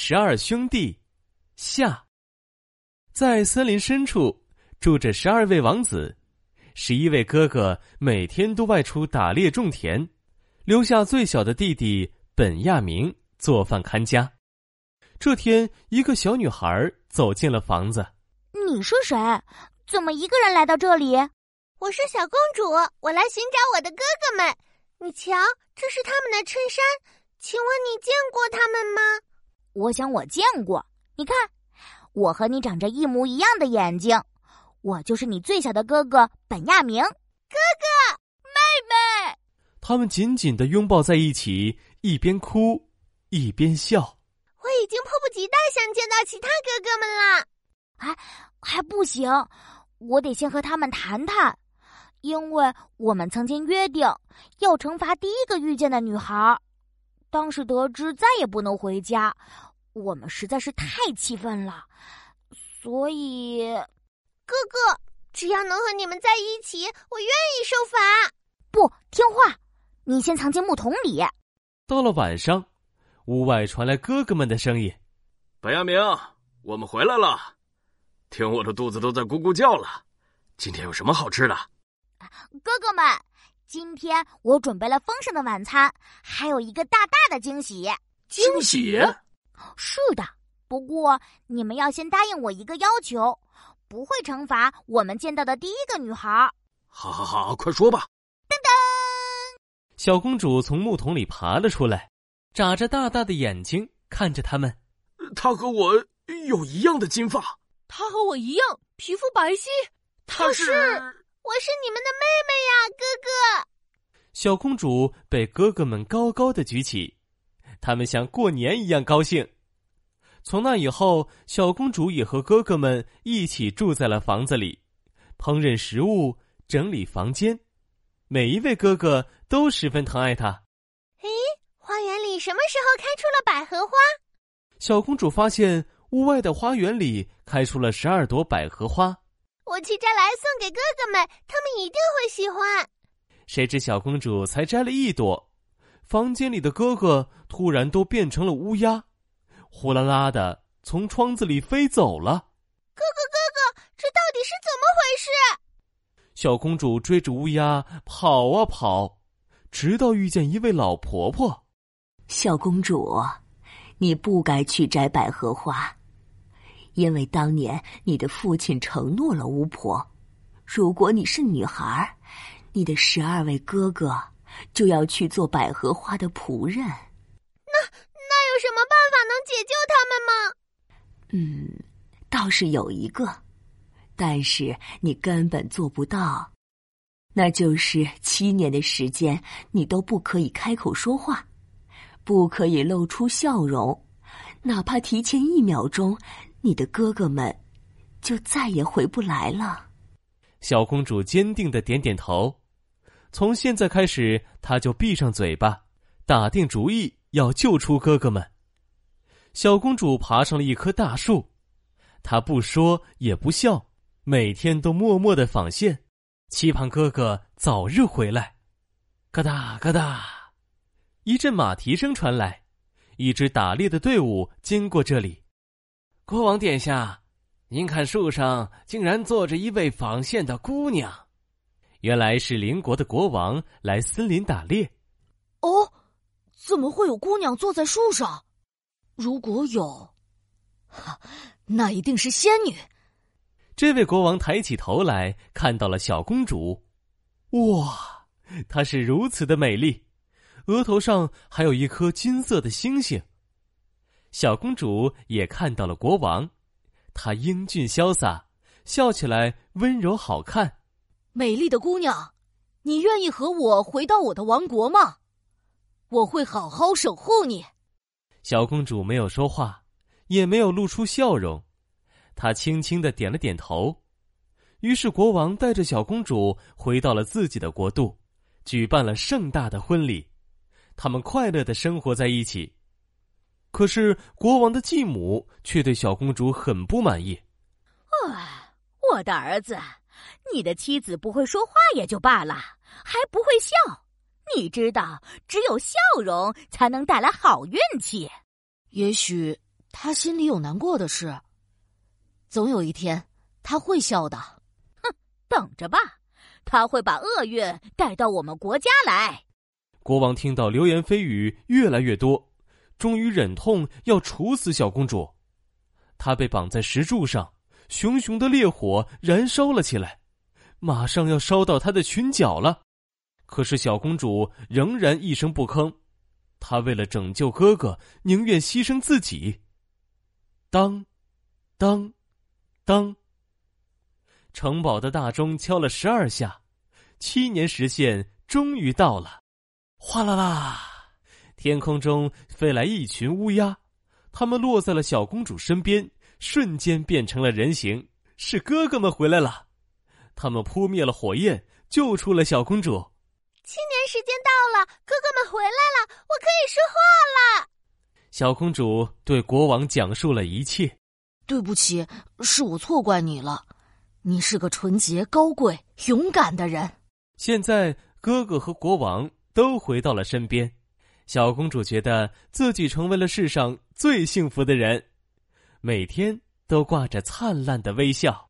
十二兄弟下，在森林深处住着十二位王子，十一位哥哥每天都外出打猎种田，留下最小的弟弟本亚明做饭看家。这天，一个小女孩走进了房子。你是谁？怎么一个人来到这里？我是小公主，我来寻找我的哥哥们。你瞧，这是他们的衬衫，请问你见过他们吗？我想我见过。你看，我和你长着一模一样的眼睛，我就是你最小的哥哥本亚明。哥哥，妹妹，他们紧紧的拥抱在一起，一边哭一边笑。我已经迫不及待想见到其他哥哥们了。还还不行，我得先和他们谈谈，因为我们曾经约定要惩罚第一个遇见的女孩。当时得知再也不能回家，我们实在是太气愤了，所以，哥哥，只要能和你们在一起，我愿意受罚。不听话，你先藏进木桶里。到了晚上，屋外传来哥哥们的声音：“白亚明，我们回来了。”听我的肚子都在咕咕叫了，今天有什么好吃的？哥哥们，今天我准备了丰盛的晚餐，还有一个大大的惊喜。惊喜？是的，不过你们要先答应我一个要求，不会惩罚我们见到的第一个女孩。好好好，快说吧。噔噔，小公主从木桶里爬了出来，眨着大大的眼睛看着他们。她和我有一样的金发。她和我一样，皮肤白皙。她是，我是你们的妹妹呀，哥哥。小公主被哥哥们高高的举起，他们像过年一样高兴。从那以后，小公主也和哥哥们一起住在了房子里，烹饪食物，整理房间。每一位哥哥都十分疼爱她。诶，花园里什么时候开出了百合花？小公主发现。屋外的花园里开出了十二朵百合花，我去摘来送给哥哥们，他们一定会喜欢。谁知小公主才摘了一朵，房间里的哥哥突然都变成了乌鸦，呼啦啦的从窗子里飞走了。哥哥，哥哥，这到底是怎么回事？小公主追着乌鸦跑啊跑，直到遇见一位老婆婆。小公主，你不该去摘百合花。因为当年你的父亲承诺了巫婆，如果你是女孩，你的十二位哥哥就要去做百合花的仆人。那那有什么办法能解救他们吗？嗯，倒是有一个，但是你根本做不到。那就是七年的时间，你都不可以开口说话，不可以露出笑容，哪怕提前一秒钟。你的哥哥们就再也回不来了。小公主坚定的点点头。从现在开始，她就闭上嘴巴，打定主意要救出哥哥们。小公主爬上了一棵大树，她不说也不笑，每天都默默的纺线，期盼哥哥早日回来。咯哒咯哒，一阵马蹄声传来，一支打猎的队伍经过这里。国王殿下，您看树上竟然坐着一位纺线的姑娘，原来是邻国的国王来森林打猎。哦，怎么会有姑娘坐在树上？如果有，哈，那一定是仙女。这位国王抬起头来看到了小公主，哇，她是如此的美丽，额头上还有一颗金色的星星。小公主也看到了国王，她英俊潇洒，笑起来温柔好看。美丽的姑娘，你愿意和我回到我的王国吗？我会好好守护你。小公主没有说话，也没有露出笑容，她轻轻的点了点头。于是国王带着小公主回到了自己的国度，举办了盛大的婚礼，他们快乐的生活在一起。可是国王的继母却对小公主很不满意。啊，我的儿子，你的妻子不会说话也就罢了，还不会笑。你知道，只有笑容才能带来好运气。也许他心里有难过的事。总有一天，他会笑的。哼，等着吧，他会把厄运带到我们国家来。国王听到流言蜚语越来越多，终于忍痛要处死小公主。她被绑在石柱上，熊熊的烈火燃烧了起来，马上要烧到她的裙角了。可是小公主仍然一声不吭，她为了拯救哥哥，宁愿牺牲自己。当，当，当。城堡的大钟敲了十二下，七年时限终于到了。哗啦啦！天空中飞来一群乌鸦，它们落在了小公主身边，瞬间变成了人形。是哥哥们回来了，他们扑灭了火焰，救出了小公主。七年时间到了，哥哥们回来了，我可以说话了。小公主对国王讲述了一切。对不起，是我错怪你了。你是个纯洁、高贵、勇敢的人。现在，哥哥和国王。都回到了身边，小公主觉得自己成为了世上最幸福的人，每天都挂着灿烂的微笑。